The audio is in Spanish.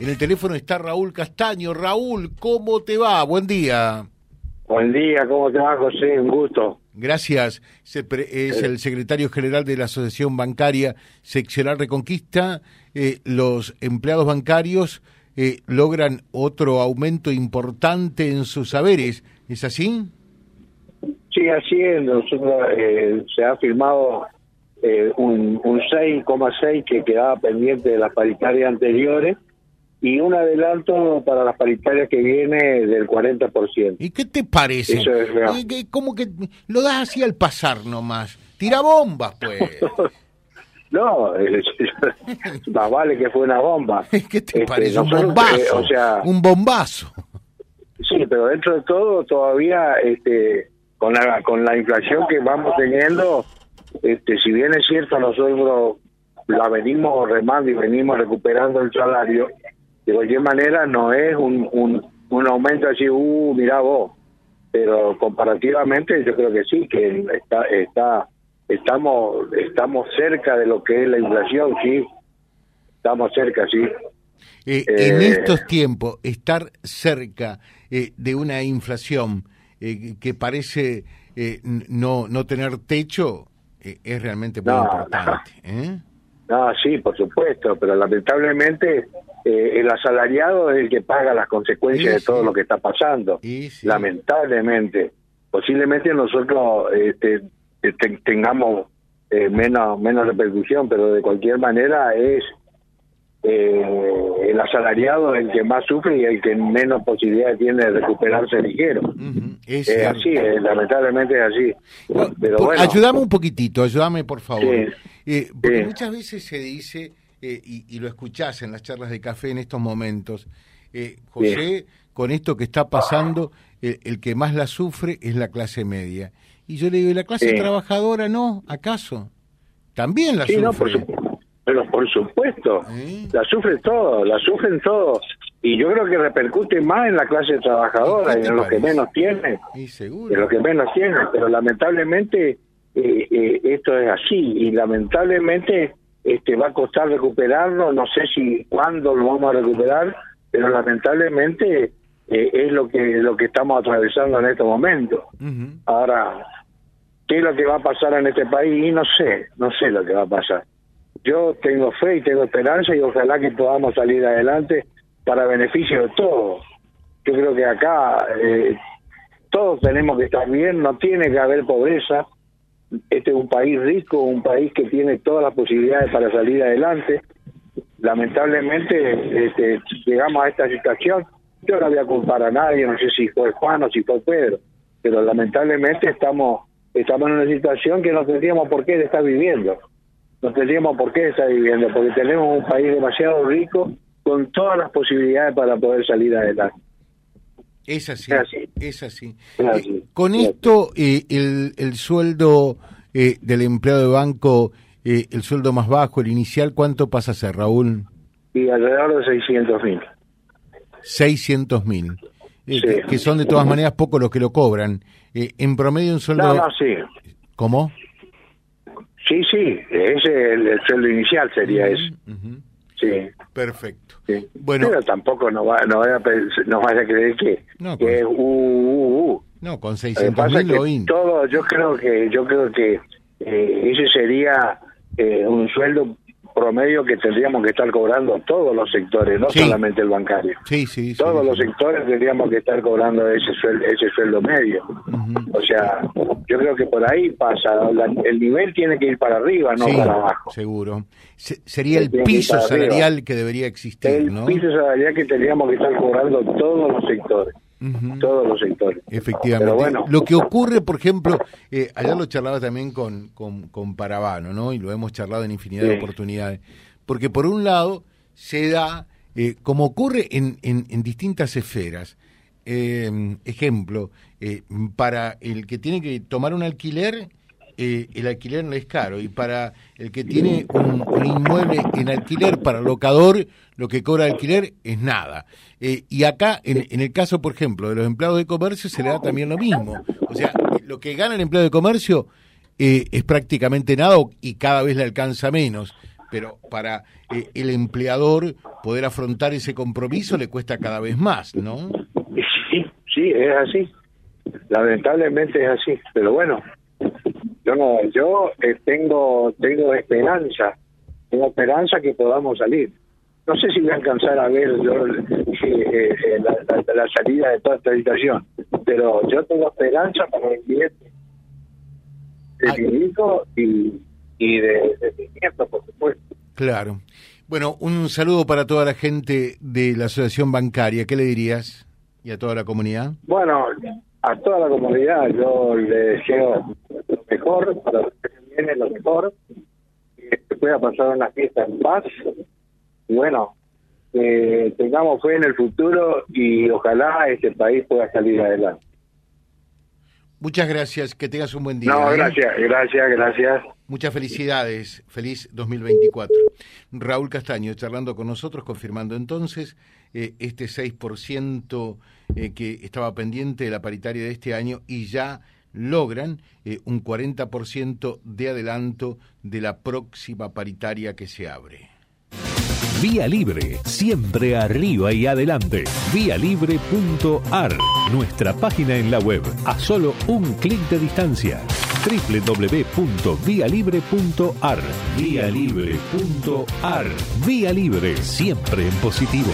En el teléfono está Raúl Castaño. Raúl, ¿cómo te va? Buen día. Buen día, ¿cómo te va, José? Un gusto. Gracias. Es el secretario general de la Asociación Bancaria Seccional Reconquista. Eh, los empleados bancarios eh, logran otro aumento importante en sus saberes. ¿Es así? Sí, así es. Nosotros, eh, se ha firmado un, un 6,6 que quedaba pendiente de las paritarias anteriores y un adelanto para las paritarias que viene del 40%. ¿Y qué te parece? Eso es Como que lo das así al pasar nomás. Tira bombas, pues. no, más vale que fue una bomba. ¿Qué te este, parece? Un bombazo. Eh, o sea, un bombazo. Sí, pero dentro de todo todavía este con la con la inflación que vamos teniendo, este si bien es cierto nosotros la venimos remando y venimos recuperando el salario, de cualquier manera no es un, un, aumento así, uh, mira vos, pero comparativamente yo creo que sí, que está, está, estamos, estamos cerca de lo que es la inflación, sí, estamos cerca, sí. Eh, en eh, estos tiempos, estar cerca eh, de una inflación que parece no, no tener techo es realmente muy importante. No, sí, por supuesto, pero lamentablemente eh, el asalariado es el que paga las consecuencias de todo lo que está pasando. Lamentablemente. Posiblemente nosotros este, tengamos eh, menos, menos repercusión, pero de cualquier manera es eh, el asalariado el que más sufre y el que menos posibilidades tiene de recuperarse ligero. Es así, lamentablemente es así. Pero ayúdame un poquitito, ayúdame por favor. porque muchas veces se dice eh, y, lo escuchás en las charlas de café en estos momentos. Eh, José, con esto que está pasando, el, que más la sufre es la clase media. Y yo le digo, ¿y la clase trabajadora no? ¿Acaso? También la sufre. pero por supuesto, la sufre todo, la sufren todos. Y yo creo que repercute más en la clase trabajadora, en los que menos tienen. En los que menos tienen. Pero lamentablemente eh, esto es así. Y lamentablemente este va a costar recuperarlo, no sé si cuándo lo vamos a recuperar, pero lamentablemente eh, es lo que lo que estamos atravesando en este momento. Ahora, ¿qué es lo que va a pasar en este país? No sé, no sé lo que va a pasar. Yo tengo fe y tengo esperanza y ojalá que podamos salir adelante para beneficio de todos. Yo creo que acá eh, todos tenemos que estar bien, no tiene que haber pobreza, este es un país rico, un país que tiene todas las posibilidades para salir adelante. Lamentablemente este, llegamos a esta situación. Yo no voy a culpar a nadie, no sé si fue Juan o si fue Pedro, pero lamentablemente estamos estamos en una situación que no tendríamos por qué estar viviendo. No tendríamos por qué estar viviendo, porque tenemos un país demasiado rico con todas las posibilidades para poder salir adelante. Es así, es así. Eh, con esto, eh, el, el, sueldo eh, del empleado de banco, el sueldo más bajo, el inicial, ¿cuánto pasa a ser, Raúl? Y alrededor de 600 mil. 600 mil. Que, son de todas maneras pocos los que lo cobran. en promedio un sueldo... No, no, sí. ¿Cómo? Sí, sí, ese el, sueldo inicial sería eso. Sí. Perfecto. Bueno, pero tampoco no, va, no, vaya, a, no vaya a creer que, no, que uh, uh, uh, No, con 600 mil todo, yo creo que yo creo que eh, ese sería eh, un sueldo promedio que tendríamos que estar cobrando todos los sectores, no solamente el bancario. Sí, sí, todos los sectores tendríamos que estar cobrando ese sueldo, ese sueldo medio. O sea, yo creo que por ahí pasa, el nivel tiene que ir para arriba, no para abajo. Seguro. sería el piso salarial que debería existir, el piso salarial que tendríamos que estar cobrando todos los sectores. Todos los sectores. Efectivamente. Lo que ocurre, por ejemplo, eh, allá lo charlaba también con, con, con, Parabano, ¿no? Y lo hemos charlado en infinidad de oportunidades. Porque por un lado se da, eh, como ocurre en, en, en distintas esferas, eh, ejemplo, eh, para el que tiene que tomar un alquiler, eh, el alquiler no es caro, y para el que tiene un, inmueble en alquiler para locador, lo que cobra alquiler es nada. Eh, y acá, en, en, el caso, por ejemplo, de los empleados de comercio, se le da también lo mismo. O sea, lo que gana el empleado de comercio es prácticamente nada y cada vez le alcanza menos pero para eh, el empleador poder afrontar ese compromiso le cuesta cada vez más, ¿no? Sí, sí, es así. Lamentablemente es así, pero bueno, yo no, yo eh, tengo tengo esperanza, tengo esperanza que podamos salir. No sé si voy a alcanzar a ver yo, eh, la, salida de toda esta situación, pero yo tengo esperanza para el cliente de mi hijo y, y de, mi nieto, por supuesto. Claro. Bueno, un saludo para toda la gente de la Asociación Bancaria. ¿Qué le dirías? ¿Y a toda la comunidad? Bueno, a toda la comunidad yo le deseo mejor, para los que viene lo mejor, que pueda pasar una fiesta en paz. Y bueno, tengamos fe en el futuro y ojalá este país pueda salir adelante. Muchas gracias, que tengas un buen día. No, ¿eh? gracias, gracias, gracias. Muchas felicidades, feliz 2024. Raúl Castaño charlando con nosotros, confirmando entonces eh, este 6% eh, que estaba pendiente de la paritaria de este año y ya logran un 40% de adelanto de la próxima paritaria que se abre. Vía Libre, siempre arriba y adelante. Vialibre.ar, nuestra página en la web, a solo un clic de distancia. www.vialibre.ar, vialibre.ar. Vía Libre, siempre en positivo.